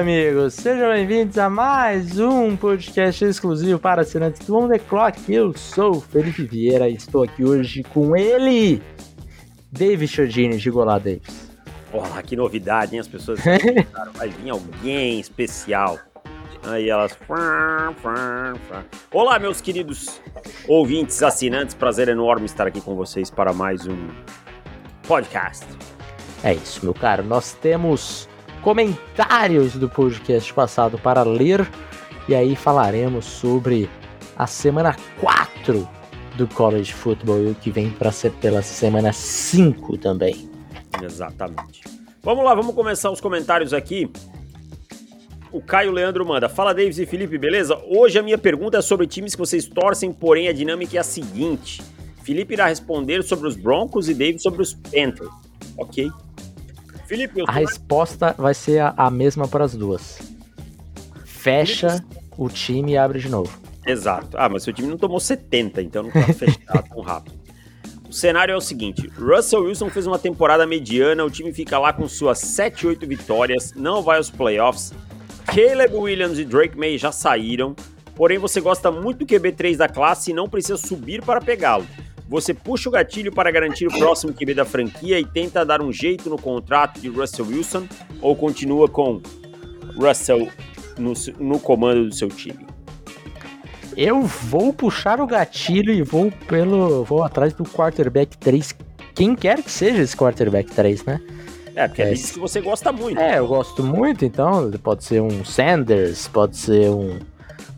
amigos, sejam bem-vindos a mais um podcast exclusivo para assinantes do On The Clock. Eu sou o Felipe Vieira e estou aqui hoje com ele, David Chodini. Diga olá, Davis. Olá, que novidade, hein? As pessoas vai vir alguém especial. Aí elas. Olá, meus queridos ouvintes, assinantes. Prazer enorme estar aqui com vocês para mais um podcast. É isso, meu caro. Nós temos comentários do podcast passado para ler e aí falaremos sobre a semana 4 do College Football e o que vem para ser pela semana 5 também. Exatamente. Vamos lá, vamos começar os comentários aqui. O Caio Leandro manda: Fala Davis e Felipe, beleza? Hoje a minha pergunta é sobre times que vocês torcem, porém a dinâmica é a seguinte: Felipe irá responder sobre os Broncos e Davis sobre os Panthers. Ok. Felipe, a resposta vai ser a, a mesma para as duas. Fecha Felipe... o time e abre de novo. Exato. Ah, mas seu time não tomou 70, então não tá fechado tão rápido. O cenário é o seguinte: Russell Wilson fez uma temporada mediana, o time fica lá com suas 7, 8 vitórias, não vai aos playoffs. Caleb Williams e Drake May já saíram, porém você gosta muito do QB3 da classe e não precisa subir para pegá-lo. Você puxa o gatilho para garantir o próximo QB da franquia e tenta dar um jeito no contrato de Russell Wilson ou continua com Russell no, no comando do seu time? Eu vou puxar o gatilho e vou pelo. vou atrás do quarterback 3. Quem quer que seja esse quarterback 3, né? É, porque é, diz que você gosta muito. É, eu gosto muito, então pode ser um Sanders, pode ser um,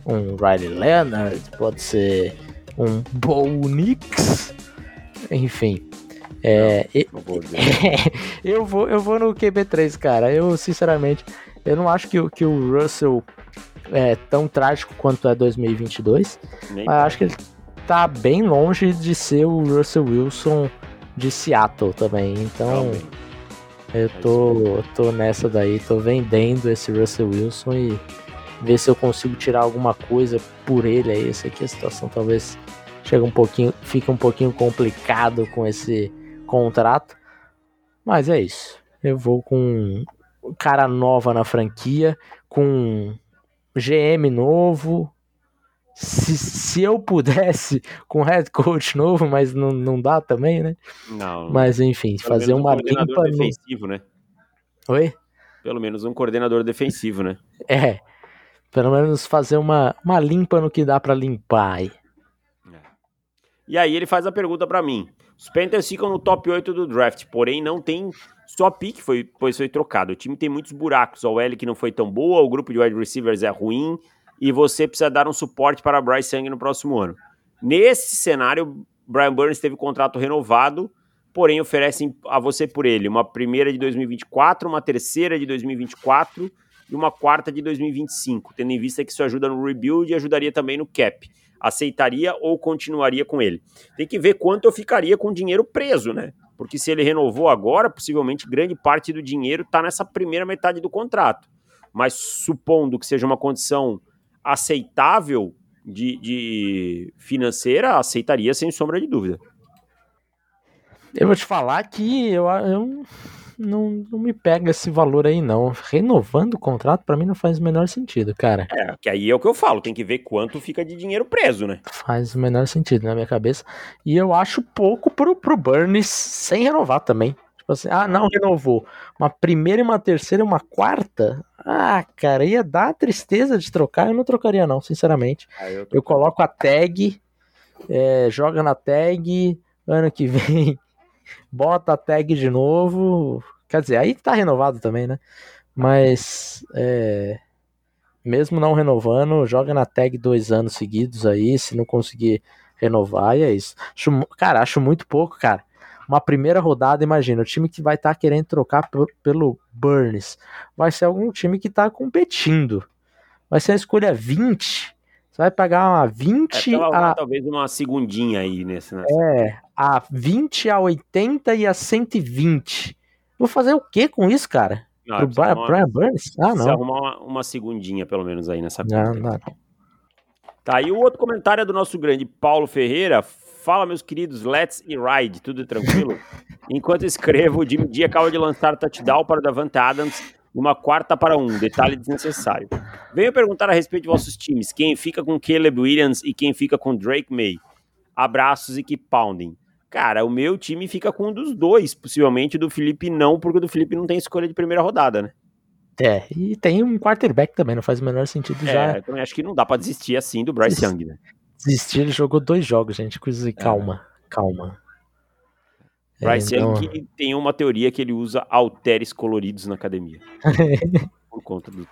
um Riley Leonard, pode ser um Bo Nix, enfim. É, não, não eu, vou, eu vou no QB3, cara. Eu, sinceramente, eu não acho que, que o Russell é tão trágico quanto é 2022. Nem mas acho que ele tá bem longe de ser o Russell Wilson de Seattle também. Então, eu tô, tô nessa daí, tô vendendo esse Russell Wilson e ver se eu consigo tirar alguma coisa por ele aí. Essa aqui a situação talvez chega um pouquinho, fica um pouquinho complicado com esse contrato. Mas é isso. Eu vou com cara nova na franquia, com GM novo. Se, se eu pudesse, com head coach novo, mas não, não dá também, né? Não. Mas enfim, fazer uma um limpa. defensivo, no... né? Oi? Pelo menos um coordenador defensivo, né? É. Pelo menos fazer uma, uma limpa no que dá para limpar aí. É. E aí ele faz a pergunta para mim. Os Panthers ficam no top 8 do draft, porém não tem só pique, foi, pois foi trocado. O time tem muitos buracos. A OL que não foi tão boa, o grupo de wide receivers é ruim e você precisa dar um suporte para Bryce Young no próximo ano. Nesse cenário, Brian Burns teve contrato renovado, porém oferecem a você por ele uma primeira de 2024, uma terceira de 2024 e uma quarta de 2025, tendo em vista que isso ajuda no rebuild e ajudaria também no cap. Aceitaria ou continuaria com ele? Tem que ver quanto eu ficaria com o dinheiro preso, né? Porque se ele renovou agora, possivelmente grande parte do dinheiro está nessa primeira metade do contrato. Mas supondo que seja uma condição aceitável de, de financeira, aceitaria sem sombra de dúvida. Eu vou te falar que eu, eu não, não me pega esse valor aí, não. Renovando o contrato, para mim, não faz o menor sentido, cara. É, que aí é o que eu falo, tem que ver quanto fica de dinheiro preso, né? Faz o menor sentido na minha cabeça. E eu acho pouco pro, pro Burns sem renovar também. Tipo assim, ah, não renovou. Uma primeira e uma terceira e uma quarta? Ah, cara, ia dar tristeza de trocar. Eu não trocaria, não, sinceramente. Ah, eu, eu, coloco a tag, é, joga na tag, ano que vem bota a tag de novo. Quer dizer, aí tá renovado também, né? Mas é, mesmo não renovando, joga na tag dois anos seguidos aí, se não conseguir renovar, e é isso. Acho, cara, acho muito pouco, cara. Uma primeira rodada, imagina, o time que vai estar tá querendo trocar pelo Burns vai ser algum time que tá competindo. Vai ser a escolha 20 você vai pagar uma 20 é, a. Talvez uma segundinha aí nesse. Nessa... É, a 20, a 80 e a 120. Vou fazer o que com isso, cara? Não, Pro Brian, uma... Burns? Ah, não. arrumar uma, uma, segundinha, pelo menos, aí nessa conta. Não, não. Tá, e o outro comentário é do nosso grande Paulo Ferreira. Fala, meus queridos, let's e ride, tudo tranquilo? Enquanto escrevo, o Jimmy D acaba de lançar touchdown para o Davante Adams numa quarta para um, detalhe desnecessário. Venho perguntar a respeito de vossos times, quem fica com Caleb Williams e quem fica com Drake May. Abraços e keep pounding. Cara, o meu time fica com um dos dois, possivelmente o do Felipe não, porque o do Felipe não tem escolha de primeira rodada, né? É, e tem um quarterback também, não faz o menor sentido é, já. Então acho que não dá para desistir assim do Bryce Young, né? Desistir, ele jogou dois jogos, gente. Coisa, calma, é. calma. Bryce é, então... Young tem uma teoria que ele usa halteres coloridos na academia. por conta do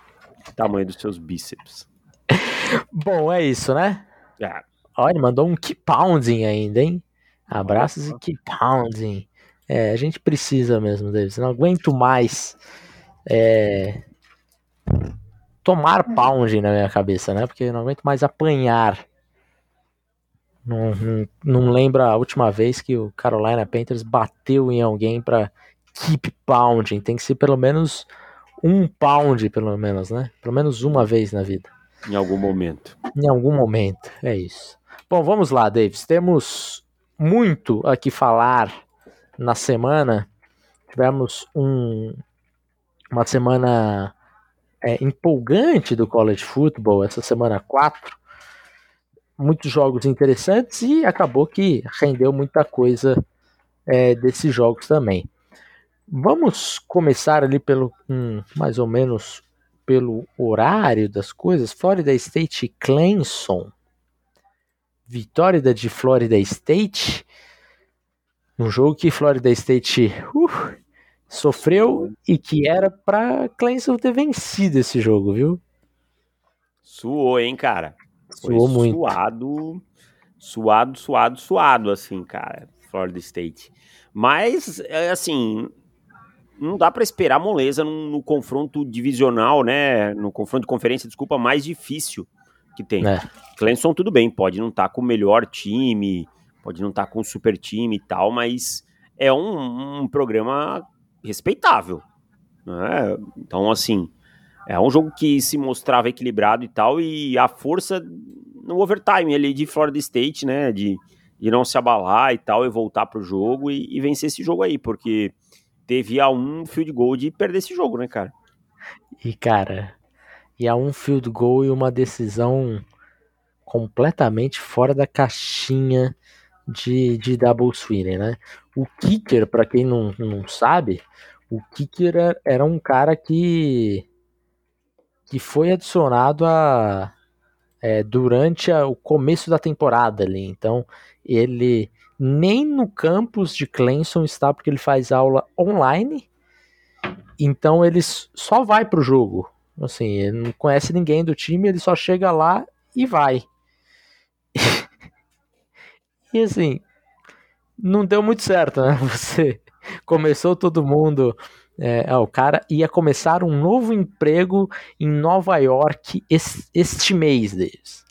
tamanho dos seus bíceps. Bom, é isso, né? É. Olha, ele mandou um keep pounding ainda, hein? Abraços e keep pounding. É, a gente precisa mesmo, Davis. Não aguento mais é, tomar pounding na minha cabeça, né? Porque eu não aguento mais apanhar não, não, não lembro a última vez que o Carolina Panthers bateu em alguém para keep pounding. Tem que ser pelo menos um pound, pelo menos, né? Pelo menos uma vez na vida. Em algum momento. Em algum momento, é isso. Bom, vamos lá, Davis. Temos muito a que falar na semana. Tivemos um, uma semana é, empolgante do college football, essa semana 4 muitos jogos interessantes e acabou que rendeu muita coisa é, desses jogos também. Vamos começar ali pelo um, mais ou menos pelo horário das coisas. Florida State Clemson. Vitória de Florida State. Um jogo que Florida State uh, sofreu e que era para Clemson ter vencido esse jogo, viu? Suou, hein, cara? Suou muito. Suado, suado, suado, suado, assim, cara, Florida State. Mas, é, assim, não dá para esperar moleza no, no, confronto divisional, né? No confronto de conferência, desculpa, mais difícil que tem. É. Clemson, tudo bem, pode não estar tá com o melhor time, pode não estar tá com o super time e tal, mas é um, um programa respeitável. Né? Então, assim, é um jogo que se mostrava equilibrado e tal, e a força no overtime ali de Florida State, né? De, de não se abalar e tal, e voltar pro jogo e, e vencer esse jogo aí, porque teve a um field goal de perder esse jogo, né, cara? E, cara, e a um field goal e uma decisão completamente fora da caixinha de, de double swing, né? O kicker, para quem não, não sabe, o kicker era, era um cara que que foi adicionado a, é, durante a, o começo da temporada ali. Então, ele nem no campus de Clemson está porque ele faz aula online. Então, ele só vai pro jogo. Assim, ele não conhece ninguém do time, ele só chega lá e vai. e assim, não deu muito certo, né? Você começou todo mundo é, o cara ia começar um novo emprego em Nova York este, este mês deles.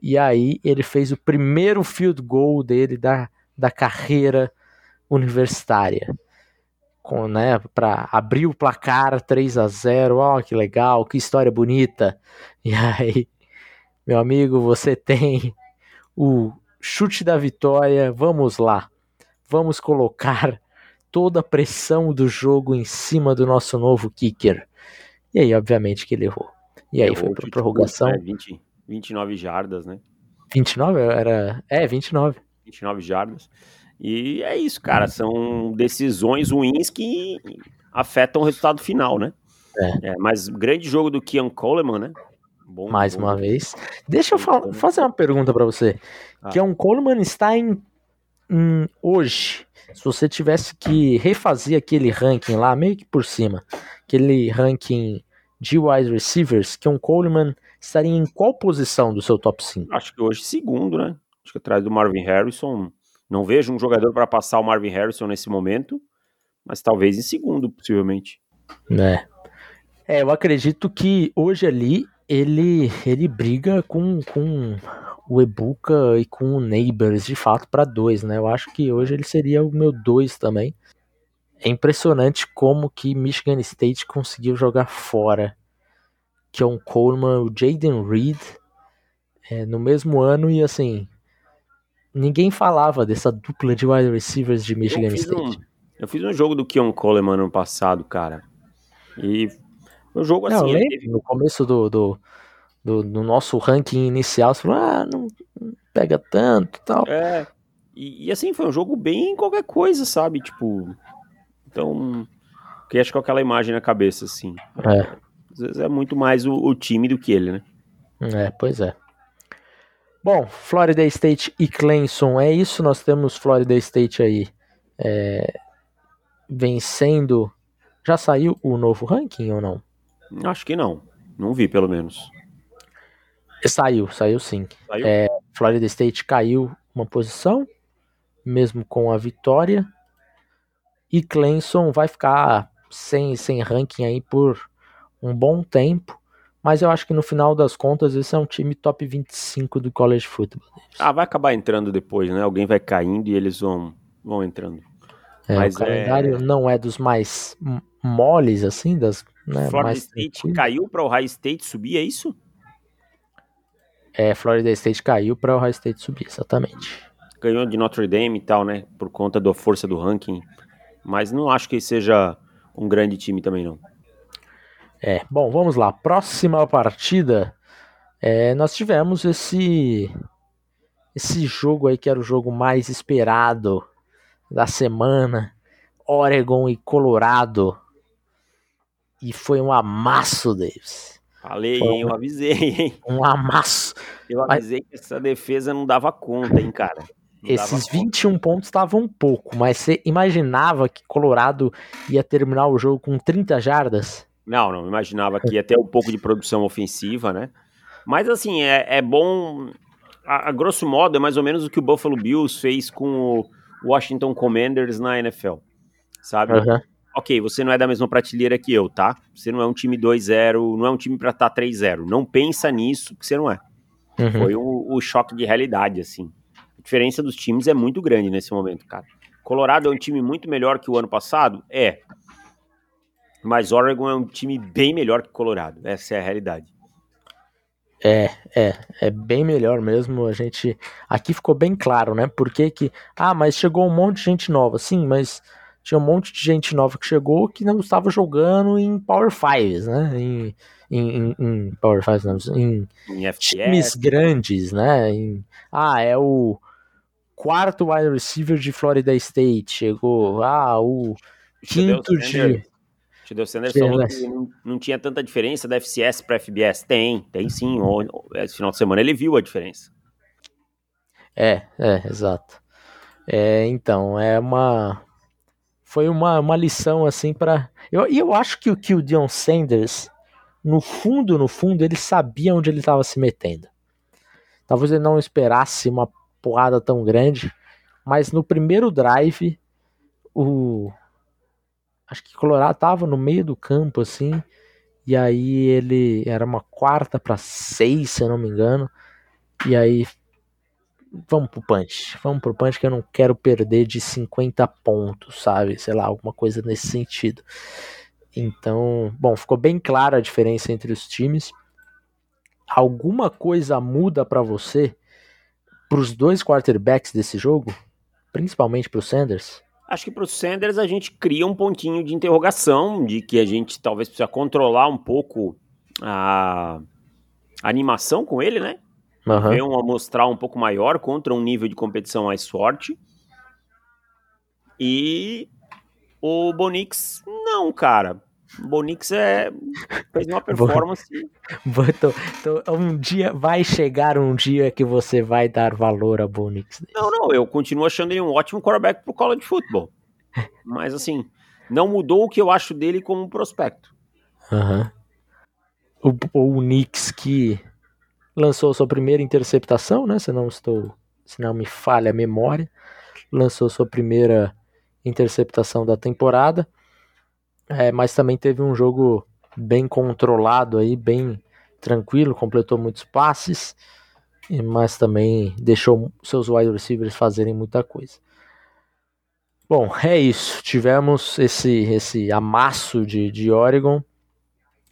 E aí ele fez o primeiro field goal dele da, da carreira universitária. Com, né, para abrir o placar 3 a 0 ó, que legal, que história bonita. E aí, meu amigo, você tem o chute da vitória. Vamos lá, vamos colocar toda a pressão do jogo em cima do nosso novo kicker. E aí, obviamente, que ele errou. E aí foi para prorrogação. É, 20, 29 jardas, né? 29? Era. É, 29. 29 jardas. E é isso, cara. São decisões ruins que afetam o resultado final, né? É. é mas grande jogo do Kian Coleman, né? Bom, Mais bom. uma vez. Deixa eu fazer uma pergunta para você. Ah. Kian Coleman está em, em hoje se você tivesse que refazer aquele ranking lá, meio que por cima, aquele ranking de wide receivers, que um Coleman estaria em qual posição do seu top 5? Acho que hoje segundo, né? Acho que atrás do Marvin Harrison. Não vejo um jogador para passar o Marvin Harrison nesse momento, mas talvez em segundo, possivelmente. É. É, eu acredito que hoje ali ele ele briga com, com o Ebuka e com o Neighbors de fato para dois, né? Eu acho que hoje ele seria o meu dois também. É impressionante como que Michigan State conseguiu jogar fora John Coleman, o Jaden Reed é, no mesmo ano e assim ninguém falava dessa dupla de wide receivers de Michigan eu State. Um, eu fiz um jogo do Keon Coleman ano passado, cara. E o jogo assim. Não, teve... No começo do, do, do, do, nosso ranking inicial, você falou, ah, não, não pega tanto tal. É. E, e, assim, foi um jogo bem qualquer coisa, sabe? Tipo. Então. Que acho com aquela imagem na cabeça, assim. É. Às vezes é muito mais o, o time do que ele, né? É, pois é. Bom, Florida State e Clemson, é isso. Nós temos Florida State aí é, vencendo. Já saiu o novo ranking ou não? Acho que não. Não vi, pelo menos. Saiu, saiu sim. Saiu? É, Florida State caiu uma posição, mesmo com a vitória. E Clemson vai ficar sem, sem ranking aí por um bom tempo. Mas eu acho que no final das contas esse é um time top 25 do college football. Ah, vai acabar entrando depois, né? Alguém vai caindo e eles vão, vão entrando. É, Mas o calendário é... não é dos mais moles, assim, das. Né, Florida mais State tranquilos. caiu para o Ohio State subir, é isso? É, Florida State caiu para o Ohio State subir, exatamente. Ganhou de Notre Dame e tal, né? Por conta da força do ranking. Mas não acho que seja um grande time também, não. É, bom, vamos lá. Próxima partida. É, nós tivemos esse esse jogo aí que era o jogo mais esperado da semana. Oregon e Colorado. E foi um amasso, Davis. Falei, um, eu avisei, hein? Um amasso. Eu avisei mas... que essa defesa não dava conta, hein, cara. Não Esses 21 conta. pontos estavam um pouco, mas você imaginava que Colorado ia terminar o jogo com 30 jardas? Não, não imaginava que ia ter um pouco de produção ofensiva, né? Mas assim, é, é bom. A, a, grosso modo, é mais ou menos o que o Buffalo Bills fez com o Washington Commanders na NFL. Sabe? Uhum. Ok, você não é da mesma prateleira que eu, tá? Você não é um time 2-0, não é um time pra estar tá 3-0. Não pensa nisso, que você não é. Uhum. Foi o, o choque de realidade, assim. A diferença dos times é muito grande nesse momento, cara. Colorado é um time muito melhor que o ano passado? É. Mas Oregon é um time bem melhor que Colorado. Essa é a realidade. É, é, é bem melhor mesmo. A gente aqui ficou bem claro, né? Porque que ah, mas chegou um monte de gente nova. Sim, mas tinha um monte de gente nova que chegou que não estava jogando em Power Fives, né? Em, em, em, em Power Fives, não, em, em times grandes, né? Em, ah, é o quarto wide receiver de Florida State chegou. Ah, o quinto de Tadeu Sanders falou que não, não, tinha tanta diferença da FCS para FBS. Tem, tem sim. Esse final de semana ele viu a diferença. É, é, exato. É, então, é uma. Foi uma, uma lição assim para. E eu, eu acho que, que o Dion Sanders, no fundo, no fundo, ele sabia onde ele estava se metendo. Talvez ele não esperasse uma porrada tão grande, mas no primeiro drive, o, acho que Colorado tava no meio do campo assim, e aí ele era uma quarta para seis, se eu não me engano, e aí vamos pro punch, vamos pro punch que eu não quero perder de 50 pontos, sabe? Sei lá, alguma coisa nesse sentido. Então, bom, ficou bem clara a diferença entre os times. Alguma coisa muda para você para os dois quarterbacks desse jogo, principalmente para Sanders? Acho que para Sanders a gente cria um pontinho de interrogação, de que a gente talvez precisa controlar um pouco a animação com ele, né? Uhum. Ver um amostral um pouco maior contra um nível de competição mais forte. E o Bonix, não, cara. Bonix é, fez uma performance. então, então, um dia vai chegar um dia que você vai dar valor a Bonix. Não, não, eu continuo achando ele um ótimo quarterback pro college football. Mas assim, não mudou o que eu acho dele como prospecto. Uhum. O, o Knicks que lançou sua primeira interceptação, né? Se não estou, se não me falha a memória, lançou sua primeira interceptação da temporada. É, mas também teve um jogo bem controlado aí, bem tranquilo, completou muitos passes, mas também deixou seus wide receivers fazerem muita coisa. Bom, é isso. Tivemos esse, esse amasso de, de Oregon.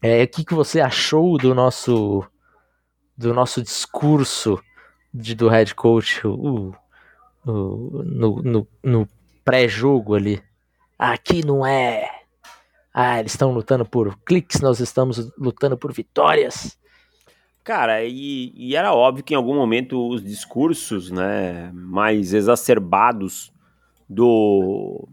É, o que, que você achou do nosso do nosso discurso de, do head coach, no, no, no pré-jogo ali. Aqui não é. Ah, eles estão lutando por cliques, nós estamos lutando por vitórias. Cara, e, e, era óbvio que em algum momento os discursos né, mais exacerbados do.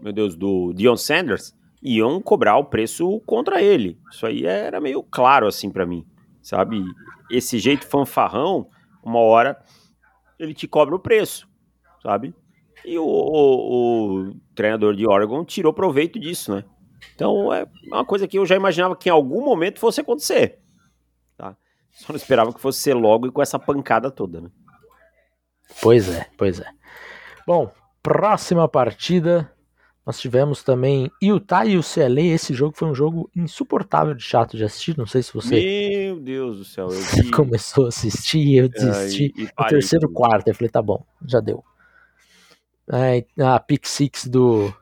Meu Deus, do Dion Sanders iam cobrar o preço contra ele. Isso aí era meio claro assim para mim, sabe? Esse jeito fanfarrão, uma hora ele te cobra o preço, sabe? E o, o, o treinador de Oregon tirou proveito disso, né? Então é uma coisa que eu já imaginava que em algum momento fosse acontecer. Tá? Só não esperava que fosse ser logo e com essa pancada toda, né? Pois é, pois é. Bom, próxima partida. Nós tivemos também Utah e o CLA. Esse jogo foi um jogo insuportável de chato de assistir. Não sei se você. Meu Deus do céu. Vi... começou a assistir, eu desisti. Ah, e, e no terceiro também. quarto, eu falei, tá bom, já deu. É, a pick six do,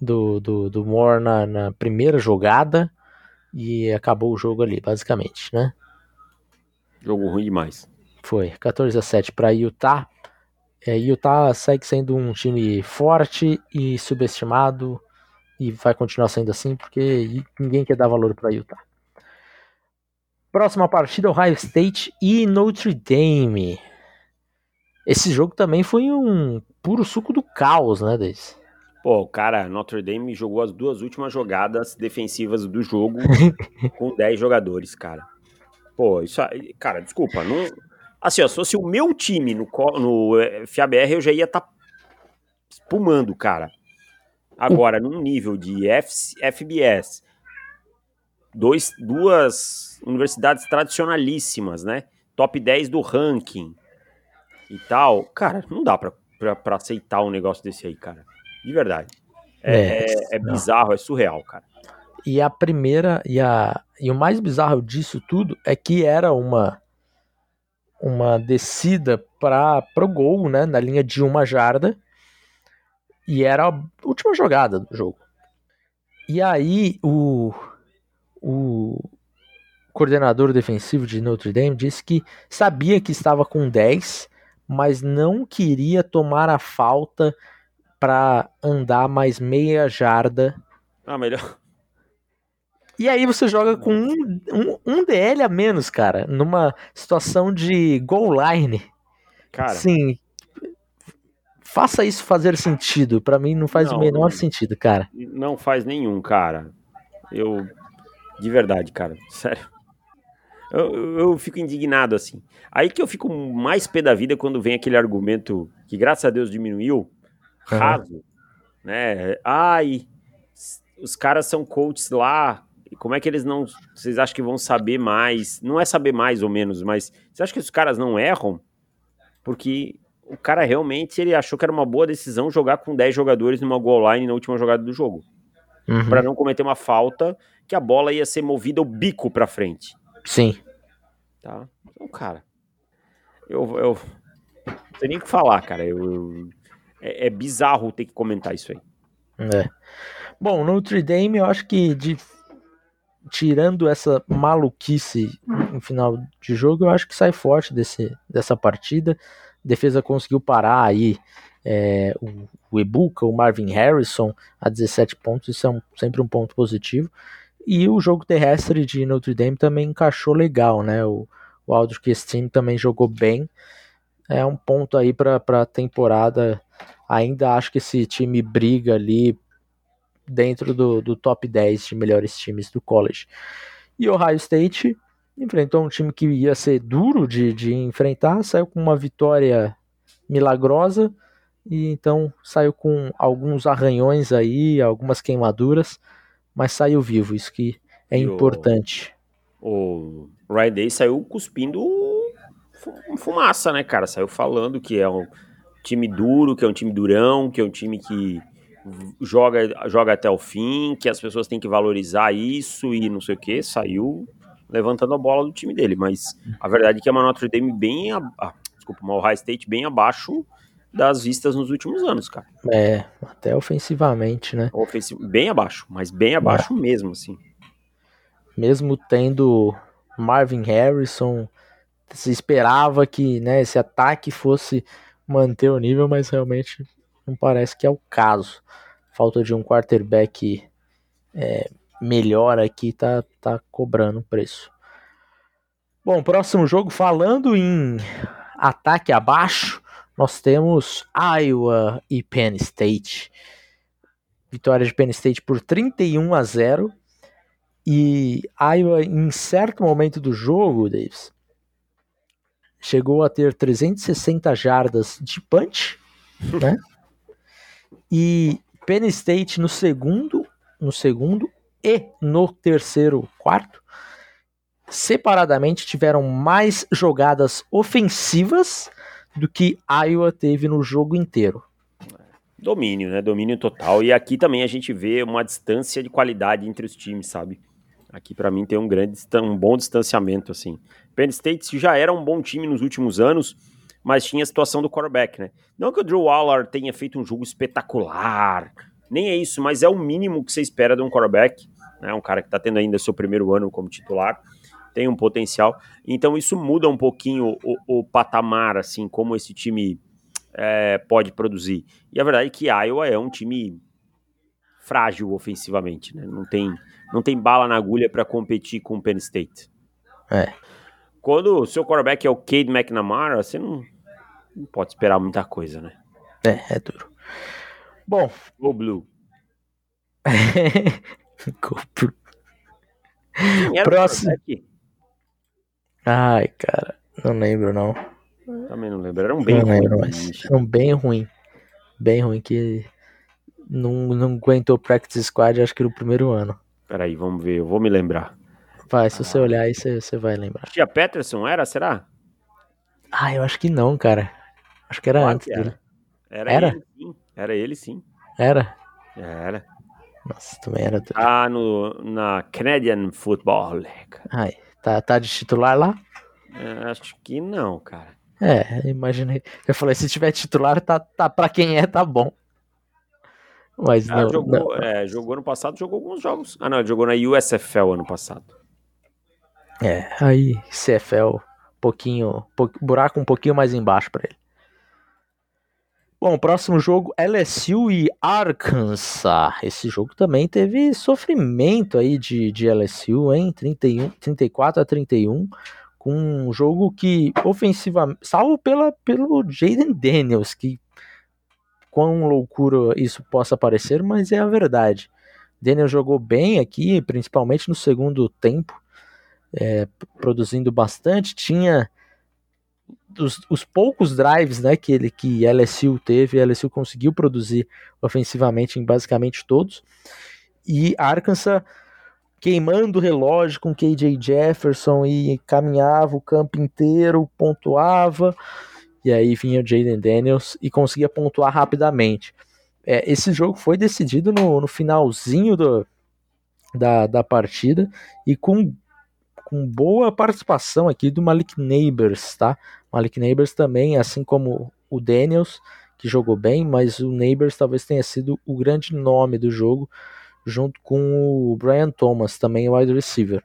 do, do, do Moore na, na primeira jogada e acabou o jogo ali, basicamente, né? Jogo ruim demais. Foi, 14 a 7 para Utah. É, Utah segue sendo um time forte e subestimado e vai continuar sendo assim porque ninguém quer dar valor para Utah. Próxima partida, Ohio State e Notre Dame. Esse jogo também foi um puro suco do caos, né, Deis? Pô, cara, Notre Dame jogou as duas últimas jogadas defensivas do jogo com 10 jogadores, cara. Pô, isso aí, cara, desculpa, não. Assim, ó, se fosse o meu time no, no eh, FABR, eu já ia estar tá espumando, cara. Agora, num nível de F, FBS, dois, duas universidades tradicionalíssimas, né? Top 10 do ranking e tal. Cara, não dá pra, pra, pra aceitar um negócio desse aí, cara. De verdade. É, é, é, é bizarro, é surreal, cara. E a primeira, e, a, e o mais bizarro disso tudo é que era uma uma descida para o gol, né, na linha de uma jarda, e era a última jogada do jogo. E aí o, o coordenador defensivo de Notre Dame disse que sabia que estava com 10, mas não queria tomar a falta para andar mais meia jarda. Ah, melhor. E aí você joga com um, um, um DL a menos, cara, numa situação de goal line. Cara. Sim. Faça isso fazer sentido. Para mim não faz não, o menor não, sentido, cara. Não faz nenhum, cara. Eu. De verdade, cara. Sério. Eu, eu, fico indignado assim. Aí que eu fico mais pé da vida quando vem aquele argumento que, graças a Deus, diminuiu raso, né? Ai, os caras são coaches lá. Como é que eles não. Vocês acham que vão saber mais? Não é saber mais ou menos, mas você acha que os caras não erram? Porque o cara realmente ele achou que era uma boa decisão jogar com 10 jogadores numa goal line na última jogada do jogo. Uhum. para não cometer uma falta que a bola ia ser movida o bico para frente. Sim. Tá? Então, cara, eu, eu não sei nem o que falar, cara. Eu, eu é, é, bizarro ter que comentar isso aí. É. Bom, Notre Dame, eu acho que de, tirando essa maluquice no final de jogo, eu acho que sai forte desse, dessa partida. A defesa conseguiu parar aí é, o, o Ebuka, o Marvin Harrison a 17 pontos, isso é um, sempre um ponto positivo. E o jogo terrestre de Notre Dame também encaixou legal, né? O, o Aldrich Steam também jogou bem. É um ponto aí para a temporada ainda acho que esse time briga ali dentro do, do top 10 de melhores times do college. E Ohio State enfrentou um time que ia ser duro de, de enfrentar, saiu com uma vitória milagrosa e então saiu com alguns arranhões aí, algumas queimaduras, mas saiu vivo, isso que é e importante. O, o Ryan Day saiu cuspindo fumaça, né, cara? Saiu falando que é um time duro, que é um time durão, que é um time que joga, joga até o fim, que as pessoas têm que valorizar isso e não sei o que, saiu levantando a bola do time dele, mas a verdade é que é uma Notre Dame bem, a, ah, desculpa, uma Ohio State bem abaixo das vistas nos últimos anos, cara. É, até ofensivamente, né? Ofensiv bem abaixo, mas bem abaixo é. mesmo, assim. Mesmo tendo Marvin Harrison, se esperava que né, esse ataque fosse manter o nível, mas realmente não parece que é o caso. Falta de um quarterback é, melhor aqui tá, tá cobrando preço. Bom, próximo jogo, falando em ataque abaixo, nós temos Iowa e Penn State. Vitória de Penn State por 31 a 0. E Iowa, em certo momento do jogo, Davis, chegou a ter 360 jardas de punch, né? E Penn State no segundo, no segundo e no terceiro quarto, separadamente tiveram mais jogadas ofensivas do que Iowa teve no jogo inteiro. Domínio, né? Domínio total. E aqui também a gente vê uma distância de qualidade entre os times, sabe? Aqui para mim tem um grande, um bom distanciamento assim. Penn State já era um bom time nos últimos anos, mas tinha a situação do quarterback, né? Não que o Drew Waller tenha feito um jogo espetacular, nem é isso, mas é o mínimo que você espera de um quarterback, né? Um cara que tá tendo ainda seu primeiro ano como titular, tem um potencial. Então isso muda um pouquinho o, o patamar, assim, como esse time é, pode produzir. E a verdade é que Iowa é um time frágil ofensivamente, né? Não tem, não tem bala na agulha para competir com o Penn State. É. Quando o seu quarterback é o Cade McNamara, você não, não pode esperar muita coisa, né? É, é duro. Bom. Go Blue. Go Blue. Próximo. Ai, cara, não lembro não. Também não lembro. Era um bem não ruim. Lembro, mas era um bem ruim. Bem ruim que não, não aguentou Practice Squad, acho que no primeiro ano. Peraí, vamos ver, eu vou me lembrar. Vai, se você olhar aí, você, você vai lembrar. Tia Peterson era, será? Ah, eu acho que não, cara. Acho que era Claro antes que era. dele. Era, Era? ele sim. Era ele sim. Era? Era. Nossa, também era. duro. Ah, no, na Canadian Football League. Ai, tá, tá de titular lá? É, acho que não, cara. É, imaginei. Eu falei, se tiver titular, tá, tá pra quem é, tá bom. Mas Ah, não, jogou, não. é, jogou no passado, jogou alguns jogos. Ah, não, jogou na USFL ano passado. É, aí CFL, pouquinho, pou- buraco um pouquinho mais embaixo pra ele. Bom, próximo jogo, LSU e Arkansas. Esse jogo também teve sofrimento aí de, de LSU, hein? 31, 34 a 31, com um jogo que ofensivamente, salvo pela, pelo Jaden Daniels, que quão loucura isso possa parecer, mas é a verdade. Daniel jogou bem aqui, principalmente no segundo tempo, é, produzindo bastante. Tinha os, os poucos drives né, que, ele, que LSU teve, LSU conseguiu produzir ofensivamente em basicamente todos. E Arkansas queimando o relógio com KJ Jefferson e caminhava o campo inteiro, pontuava. E aí vinha o Jaden Daniels e conseguia pontuar rapidamente. É, esse jogo foi decidido no, no finalzinho do, da, da partida e com, com boa participação aqui do Malik Neighbors, tá? Malik Neighbors também, assim como o Daniels, que jogou bem, mas o Neighbors talvez tenha sido o grande nome do jogo, junto com o Brian Thomas, também wide receiver.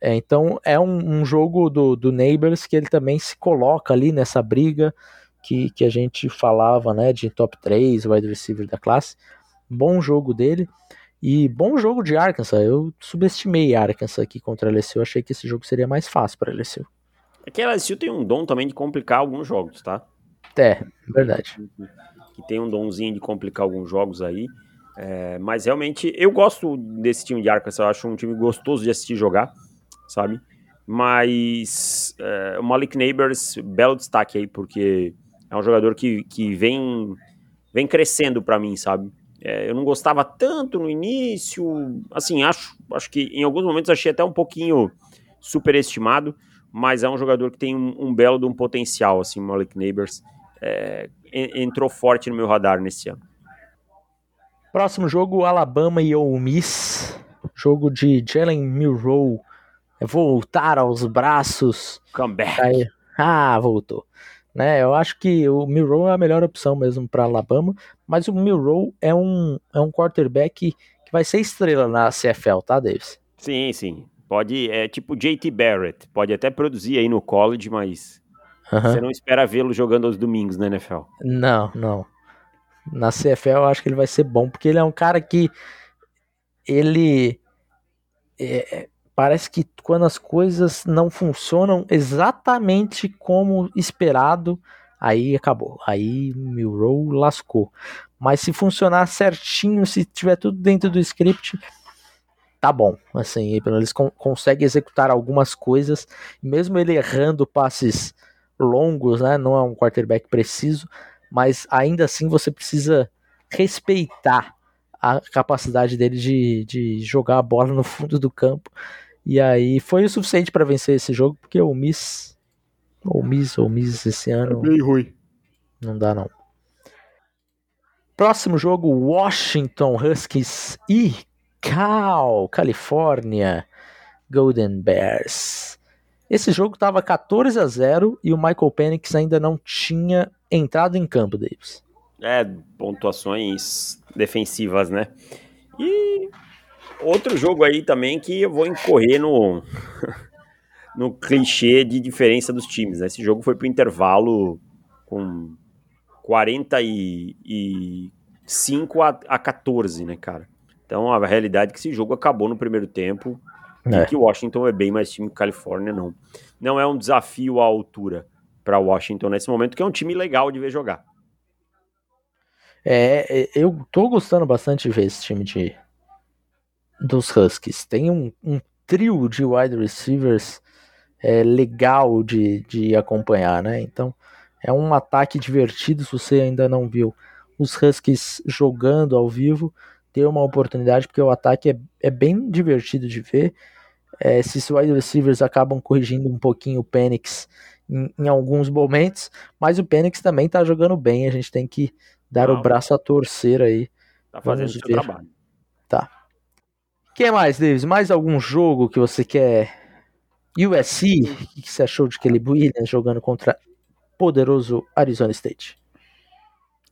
É, então é um, um jogo do, do Neighbors que ele também se coloca ali nessa briga que, que a gente falava, né, de top 3, wide receiver da classe. Bom jogo dele e bom jogo de Arkansas. Eu subestimei Arkansas aqui contra a LSU, achei que esse jogo seria mais fácil para a LSU. É que a LSU tem um dom também de complicar alguns jogos, tá? É, verdade. Que tem um donzinho de complicar alguns jogos aí. É, mas realmente, eu gosto desse time de Arkansas, eu acho um time gostoso de assistir jogar, sabe? Mas é, o Malik Neighbors, belo destaque aí, porque é um jogador que, que vem, vem crescendo para mim, sabe? É, eu não gostava tanto no início, assim, acho, acho que em alguns momentos achei até um pouquinho superestimado, mas é um jogador que tem um, um belo de um potencial, assim, o Malik Neighbors. É, en- entrou forte no meu radar nesse ano. Próximo jogo, Alabama e Ole Miss. Jogo de Jalen Milrow é voltar aos braços. Comeback. Aí, ah, voltou. Né, eu acho que o Milrow é a melhor opção mesmo para Alabama, mas o Milrow é um, é um quarterback que vai ser estrela na CFL, tá, Davis? Sim, sim. Pode, é tipo JT Barrett. Pode até produzir aí no college, mas. Você não espera vê-lo jogando aos domingos na NFL. Não, não. Na CFL eu acho que ele vai ser bom, porque ele é um cara que ele é, é, parece que quando as coisas não funcionam exatamente como esperado, aí acabou. Aí Milrow lascou. Mas se funcionar certinho, se tiver tudo dentro do script, tá bom. Assim, e menos con consegue executar algumas coisas, mesmo ele errando passes longos, né? Não é um quarterback preciso, mas ainda assim você precisa respeitar a capacidade dele de, de jogar a bola no fundo do campo. E aí foi o suficiente para vencer esse jogo, porque o Miss, ou Miss, ou Miss esse ano bem ruim. não dá não. Próximo jogo, Washington Huskies e Cal, Califórnia Golden Bears. Esse jogo estava 14 a 0 e o Michael Penix ainda não tinha entrado em campo, Davis. É, pontuações defensivas, né? E outro jogo aí também que eu vou incorrer no, no clichê de diferença dos times. Né? Esse jogo foi pro intervalo com 45 a, a 14, né, cara? Então a realidade é que esse jogo acabou no primeiro tempo É. e que o Washington é bem mais time que Califórnia, não. Não é um desafio à altura para Washington nesse momento, que é um time legal de ver jogar. É, é, eu tô gostando bastante de ver esse time de dos Huskies. Tem um, um trio de wide receivers é, legal de, de acompanhar, né? Então é um ataque divertido. Se você ainda não viu os Huskies jogando ao vivo, ter uma oportunidade, porque o ataque é, é bem divertido de ver. É, esses wide receivers acabam corrigindo um pouquinho o Penix em, em alguns momentos, mas o Penix também tá jogando bem. A gente tem que dar o Não. braço a torcer aí. Tá fazendo o seu ver. trabalho. que mais, Davis? Mais algum jogo que você quer? USC, o que você achou de Caleb Williams jogando contra poderoso Arizona State?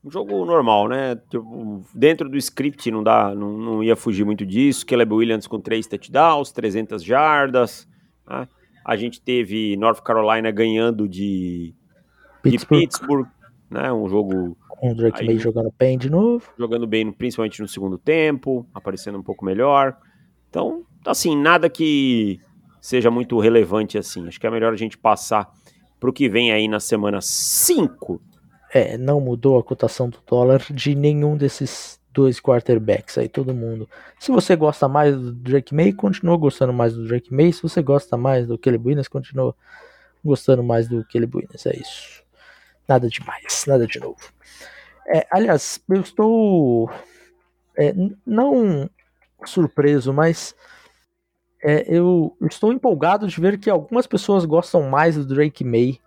Um jogo normal, né? Tipo, dentro do script não dá, não, não ia fugir muito disso. Caleb Williams com três touchdowns, 300 jardas. né? A gente teve North Carolina ganhando de de Pittsburgh, Pittsburgh, né? Um jogo com o Drake Aí- May jogando bem de novo. jogando bem, principalmente no segundo tempo, aparecendo um pouco melhor. Então, assim, nada que seja muito relevante assim. Acho que é melhor a gente passar pro que vem aí na semana 5. É, não mudou a cotação do dólar de nenhum desses dois quarterbacks aí, todo mundo. Se você gosta mais do Drake May, continua gostando mais do Drake May. Se você gosta mais do Caleb Williams, continua gostando mais do Caleb Williams. É isso. Nada demais, nada de novo. É, aliás, eu estou é, não surpreso, mas é, eu estou empolgado de ver que algumas pessoas gostam mais do Drake May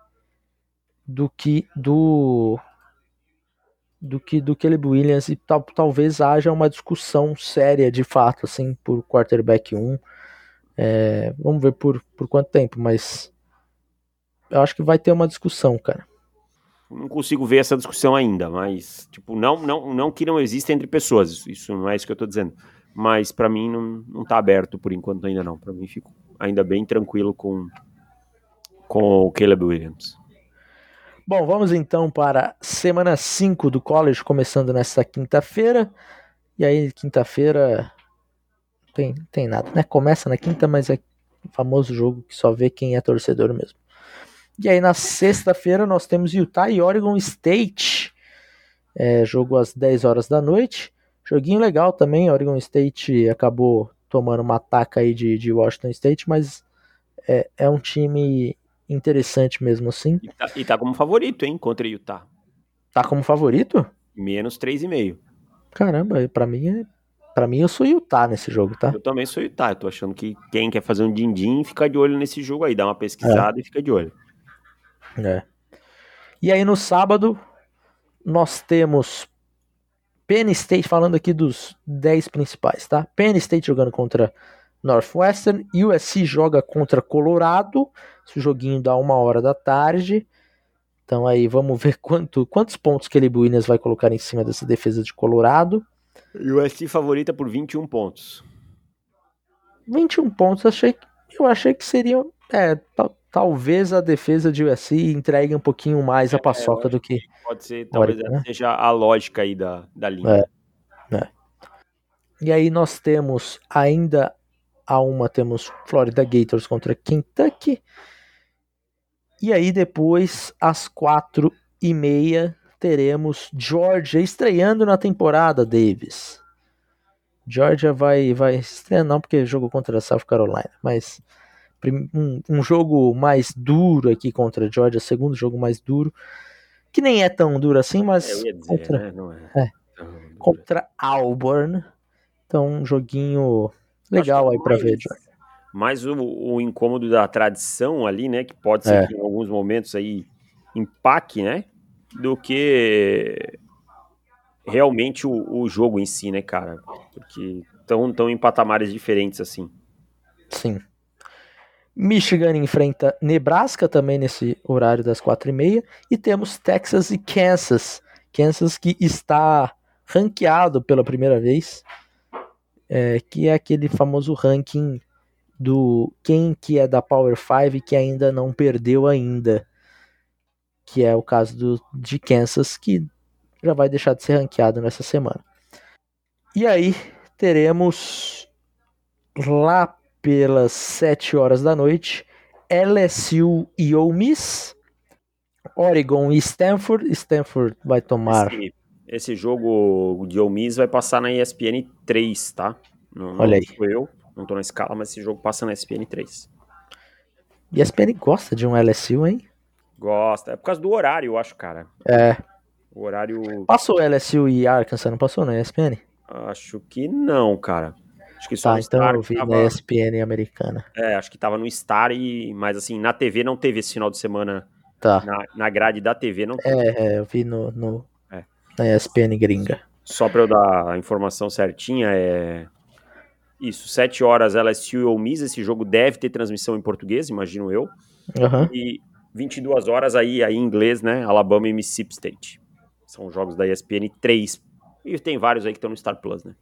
do que do do que do Caleb Williams e tal, talvez haja uma discussão séria de fato assim por quarterback 1 É, vamos ver por, por quanto tempo mas eu acho que vai ter uma discussão cara Não consigo ver essa discussão ainda, mas tipo, não, não, não que não exista entre pessoas. Isso, não é isso que eu tô dizendo. Mas pra mim não, não tá aberto por enquanto ainda não. Pra mim fico ainda bem tranquilo com com o Caleb Williams. Bom, vamos então para semana 5 do college, começando nesta quinta-feira. E aí, quinta-feira tem, tem nada, né? Começa na quinta, mas é o famoso jogo que só vê quem é torcedor mesmo. E aí, na sexta-feira, nós temos Utah e Oregon State. É, jogo às 10 horas da noite. Joguinho legal também. Oregon State acabou tomando uma ataca aí de, de Washington State, mas é, é um time interessante mesmo assim. E tá, e tá como favorito, hein, contra Utah. Tá como favorito? Menos 3,5. Caramba, pra mim é. Pra mim eu sou Utah nesse jogo, tá? Eu também sou Utah. Eu tô achando que quem quer fazer um din-din fica de olho nesse jogo aí. Dá uma pesquisada e fica de olho. É. E aí no sábado nós temos Penn State, falando aqui dos 10 principais, tá? Penn State jogando contra Northwestern, USC joga contra Colorado, esse joguinho dá uma hora da tarde. Então aí vamos ver quanto, quantos pontos que ele Williams vai colocar em cima dessa defesa de Colorado. USC favorita por 21 pontos. 21 pontos, achei eu achei que seriam. É, talvez a defesa de USC entregue um pouquinho mais a é, paçoca é, do que. Pode ser, talvez né? seja a lógica aí da, da linha. É, é. E aí nós temos ainda a uma temos Florida Gators contra Kentucky. E aí depois, às quatro e meia, teremos Georgia estreando na temporada, Davis. Georgia vai, vai estrear não porque jogou contra a South Carolina, mas um, um jogo mais duro aqui contra a Georgia, segundo jogo mais duro, que nem é tão duro assim, mas é, dizer, contra, né? é, é, contra Auburn. Então, um joguinho legal aí para ver. Mais o, o, incômodo da tradição ali, né, que pode ser é. que em alguns momentos aí empaque, né, do que realmente o, o jogo em si, né, cara? Porque estão tão em patamares diferentes assim. Sim. Michigan enfrenta Nebraska também nesse horário das quatro e meia. E temos Texas e Kansas. Kansas que está ranqueado pela primeira vez. É, que é aquele famoso ranking do quem que é da Power 5 que ainda não perdeu ainda. Que é o caso do, de Kansas, que já vai deixar de ser ranqueado nessa semana. E aí teremos lá pelas 7 horas da noite, LSU e Ole Miss, Oregon e Stanford. Stanford vai tomar. Esse, esse jogo de Ole Miss vai passar na ESPN 3, tá? Não, Olha aí. Não eu, não tô na escala, mas esse jogo passa na ESPN 3. ESPN gosta de um LSU, hein? Gosta. É por causa do horário, eu acho, cara. É. O horário. Passou LSU e Arkansas, não passou na ESPN? Acho que não, cara. Acho que só tá, então Star eu vi tava... na ESPN americana. É, acho que tava no Star e. Mas assim, na TV não teve esse final de semana. Tá. Na, na grade da TV não teve. É, é eu vi no, no é. Na ESPN gringa. Só pra eu dar a informação certinha, é. Isso, 7 horas LSU e Ole Miss, esse jogo deve ter transmissão em português, imagino eu. Uhum. E 22 horas aí, aí em inglês, né? Alabama e Mississippi State. São jogos da ESPN 3. E tem vários aí que estão no Star Plus, né?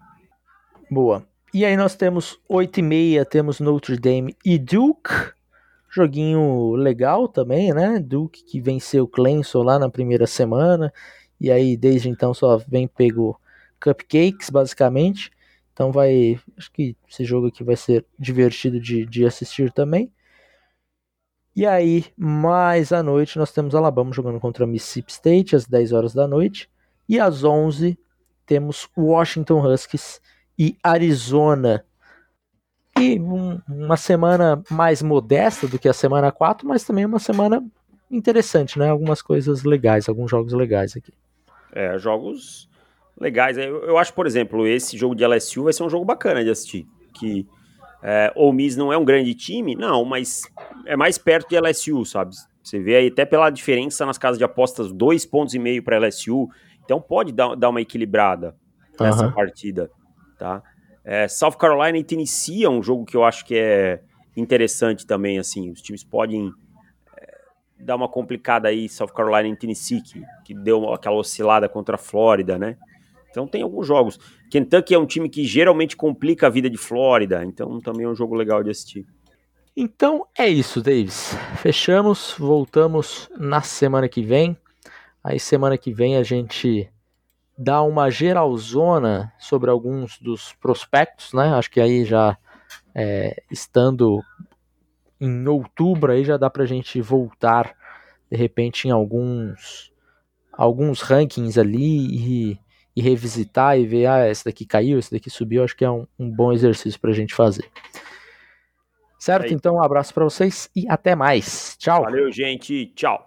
Boa. E aí nós temos 8 e meia, temos Notre Dame e Duke. Joguinho legal também, né? Duke que venceu Clemson lá na primeira semana. E aí desde então só vem pego cupcakes, basicamente. Então vai. Acho que esse jogo aqui vai ser divertido de, de assistir também. E aí, mais à noite, nós temos Alabama jogando contra Mississippi State às 10 horas da noite. E às 11 temos Washington Huskies e Arizona. E um, uma semana mais modesta do que a semana 4, mas também uma semana interessante, né? Algumas coisas legais, alguns jogos legais aqui. É, jogos legais. Eu, eu acho, por exemplo, esse jogo de LSU vai ser um jogo bacana de assistir. Que é, o Miss não é um grande time, não, mas é mais perto de LSU, sabe? Você vê aí até pela diferença nas casas de apostas, dois pontos e meio para LSU. Então pode dar, dar uma equilibrada nessa uhum. partida tá? É, South Carolina e Tennessee é um jogo que eu acho que é interessante também, assim, os times podem dar uma complicada aí, South Carolina e Tennessee, que, que deu aquela oscilada contra a Flórida, né? Então tem alguns jogos. Kentucky é um time que geralmente complica a vida de Flórida, então também é um jogo legal de assistir. Então é isso, Davis. Fechamos, voltamos na semana que vem. Aí semana que vem a gente dar uma geralzona sobre alguns dos prospectos, né? Acho que aí já é, estando em outubro aí já dá para a gente voltar de repente em alguns alguns rankings ali e, e, revisitar e ver ah esse daqui caiu, esse daqui subiu. Acho que é um, um bom exercício para a gente fazer. Certo? Então um abraço para vocês e até mais. Tchau. Valeu, gente. Tchau.